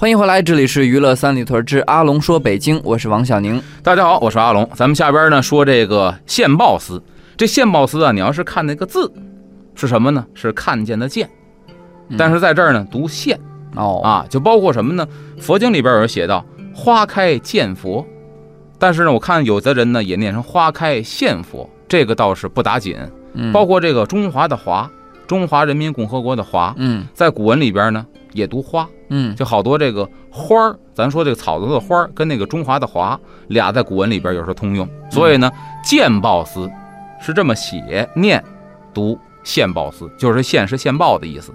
欢迎回来，这里是娱乐三里屯之阿龙说北京，我是王小宁。大家好，我是阿龙。咱们下边呢说这个线报司。这线报司啊，你要是看那个字，是什么呢？是看见的见，但是在这儿呢读线哦啊，就包括什么呢？佛经里边有人写到花开见佛，但是呢，我看有的人呢也念成花开现佛，这个倒是不打紧。嗯包括这个中华的华，中华人民共和国的华，嗯在古文里边呢也读花。嗯就好多这个花儿，咱说这个草字的花儿跟那个中华的华俩在古文里边有时候通用，所以呢，见报司是这么写念读现报司，就是现是现报的意思。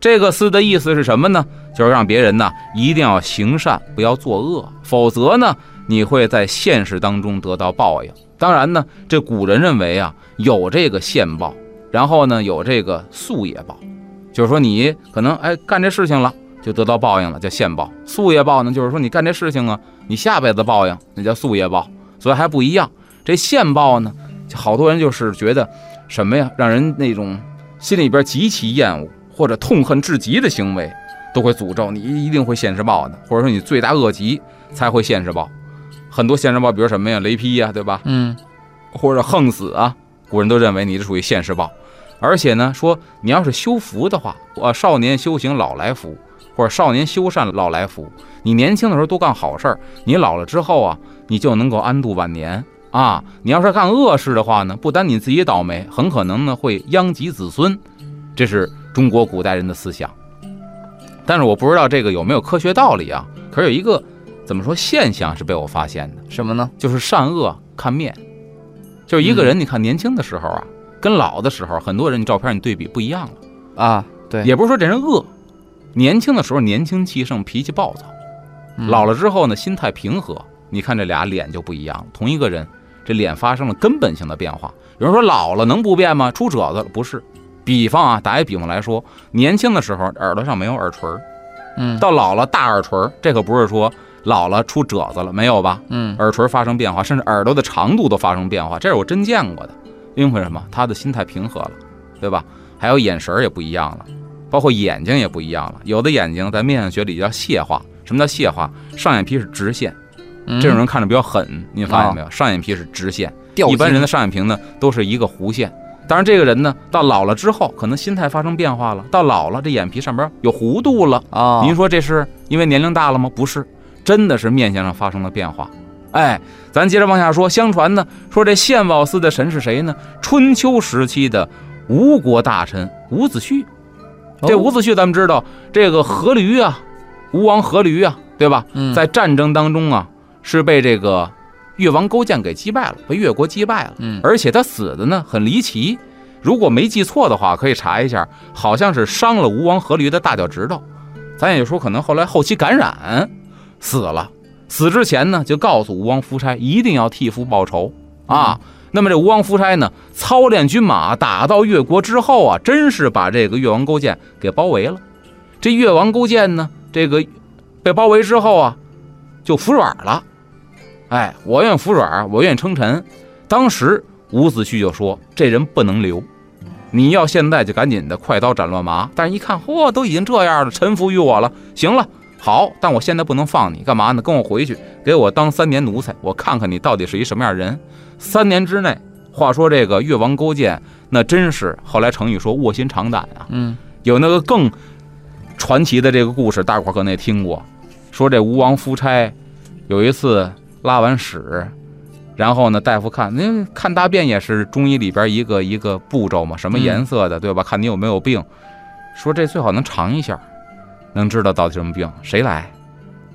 这个司的意思是什么呢？就是让别人呢一定要行善，不要作恶，否则呢你会在现实当中得到报应。当然呢，这古人认为啊有这个现报，然后呢有这个宿业报，就是说你可能哎干这事情了。就得到报应了，叫现报。宿业报呢，就是说你干这事情啊，你下辈子报应，那叫宿业报，所以还不一样。这现报呢，好多人就是觉得什么呀，让人那种心里边极其厌恶或者痛恨至极的行为，都会诅咒你一定会现世报的，或者说你罪大恶极才会现世报。很多现世报，比如什么呀，雷劈呀，对吧？嗯或者横死啊，古人都认为你这属于现世报。而且呢，说你要是修福的话，呃，少年修行老来福。或者少年修善老来福，你年轻的时候多干好事儿，你老了之后啊，你就能够安度晚年啊。你要是干恶事的话呢，不单你自己倒霉，很可能呢会殃及子孙。这是中国古代人的思想。但是我不知道这个有没有科学道理啊？可是有一个怎么说现象是被我发现的，什么呢？就是善恶看面。就是一个人，你看年轻的时候啊，跟老的时候，很多人你照片你对比不一样了啊。对，也不是说这人恶。年轻的时候年轻气盛，脾气暴躁；嗯老了之后呢，心态平和。你看这俩脸就不一样了。同一个人，这脸发生了根本性的变化。有人说老了能不变吗？出褶子了？不是。比方啊，打一比方来说，年轻的时候耳朵上没有耳垂，嗯，到老了大耳垂，这可不是说老了出褶子了，没有吧？嗯，耳垂发生变化，甚至耳朵的长度都发生变化，这是我真见过的。因为什么？他的心态平和了，对吧？还有眼神也不一样了。包括眼睛也不一样了，有的眼睛在面相学里叫蟹化。什么叫蟹化？上眼皮是直线，嗯这种人看着比较狠。您发现没有？上眼皮是直线，掉一般人的上眼皮呢都是一个弧线。当然，这个人呢到老了之后，可能心态发生变化了，到老了这眼皮上边有弧度了。啊。您说这是因为年龄大了吗？不是，真的是面相上发生了变化。哎，咱接着往下说。相传呢，说这献宝司的神是谁呢？春秋时期的吴国大臣伍子胥。这伍子胥咱们知道，这个阖闾啊，吴王阖闾啊，对吧？嗯在战争当中啊，是被这个越王勾践给击败了，被越国击败了。嗯而且他死的呢很离奇，如果没记错的话，可以查一下，好像是伤了吴王阖闾的大脚趾头。咱也说，可能后来后期感染死了。死之前呢，就告诉吴王夫差一定要替父报仇啊。那么这吴王夫差呢，操练军马打到越国之后啊，真是把这个越王勾践给包围了。这越王勾践呢，这个被包围之后啊，就服软了。哎，我愿服软，我愿称臣。当时伍子胥就说：“这人不能留，你要现在就赶紧的快刀斩乱麻。”但是一看，嚯，都已经这样了，臣服于我了，行了，好，但我现在不能放你，干嘛呢？跟我回去，给我当三年奴才，我看看你到底是一什么样人。三年之内，话说这个越王勾践，那真是后来成语说卧薪尝胆啊。嗯有那个更传奇的这个故事，大伙儿可能也听过，说这吴王夫差有一次拉完屎，然后呢，大夫看，那看大便也是中医里边一个一个步骤嘛，什么颜色的，对吧？看你有没有病，说这最好能尝一下，能知道到底什么病。谁来？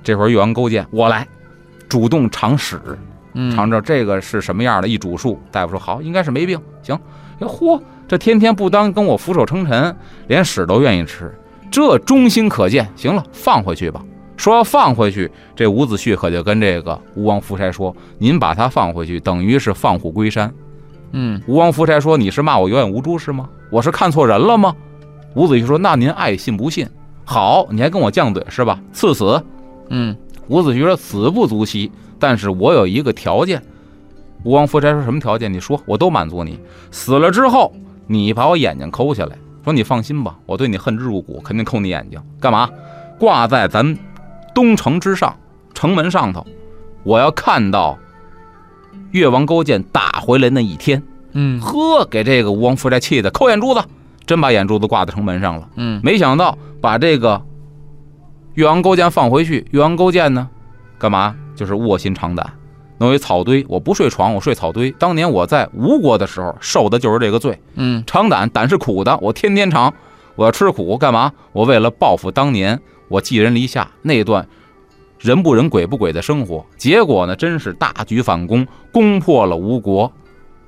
这会儿越王勾践，我来，主动尝屎，嗯，尝着这个是什么样的，一煮数，大夫说好，应该是没病，行。哟嚯，这天天不当跟我俯首称臣，连屎都愿意吃，这忠心可见。行了，放回去吧。说要放回去，这伍子胥可就跟这个吴王夫差说：“您把他放回去，等于是放虎归山。”嗯吴王夫差说：“你是骂我有眼无珠是吗？我是看错人了吗？”伍子胥说：“那您爱信不信？好，你还跟我犟嘴是吧？赐死。”嗯伍子胥说：“死不足惜，但是我有一个条件。”吴王夫差说：“什么条件？你说，我都满足你。死了之后，你把我眼睛抠下来。说你放心吧，我对你恨之入骨，肯定抠你眼睛。干嘛？挂在咱东城之上，城门上头，我要看到越王勾践打回来那一天。嗯呵，给这个吴王夫差气的抠眼珠子，真把眼珠子挂在城门上了。嗯没想到把这个越王勾践放回去，越王勾践呢，干嘛？就是卧薪尝胆，弄一草堆。我不睡床，我睡草堆。当年我在吴国的时候受的就是这个罪，嗯尝胆，胆是苦的，我天天尝，我要吃苦干嘛？我为了报复当年我寄人篱下那段人不人鬼不鬼的生活。结果呢，真是大举反攻，攻破了吴国，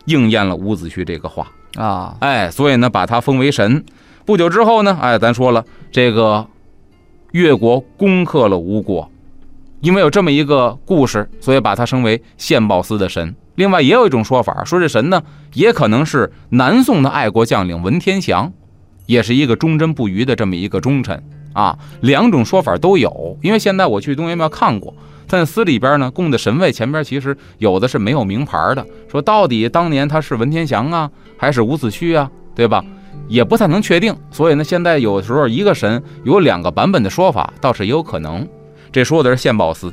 应验了伍子胥这个话。啊，哎，所以呢，把他封为神。不久之后呢，哎，咱说了，这个越国攻克了吴国，因为有这么一个故事，所以把他升为献报司的神。另外，也有一种说法，说这神呢，也可能是南宋的爱国将领文天祥，也是一个忠贞不渝的这么一个忠臣啊。两种说法都有，因为现在我去东岳庙看过。在司里边呢，供的神位前边其实有的是没有名牌的，说到底当年他是文天祥啊，还是伍子胥啊，对吧？也不太能确定。所以呢，现在有时候一个神有两个版本的说法，倒是也有可能。这说的是献宝司。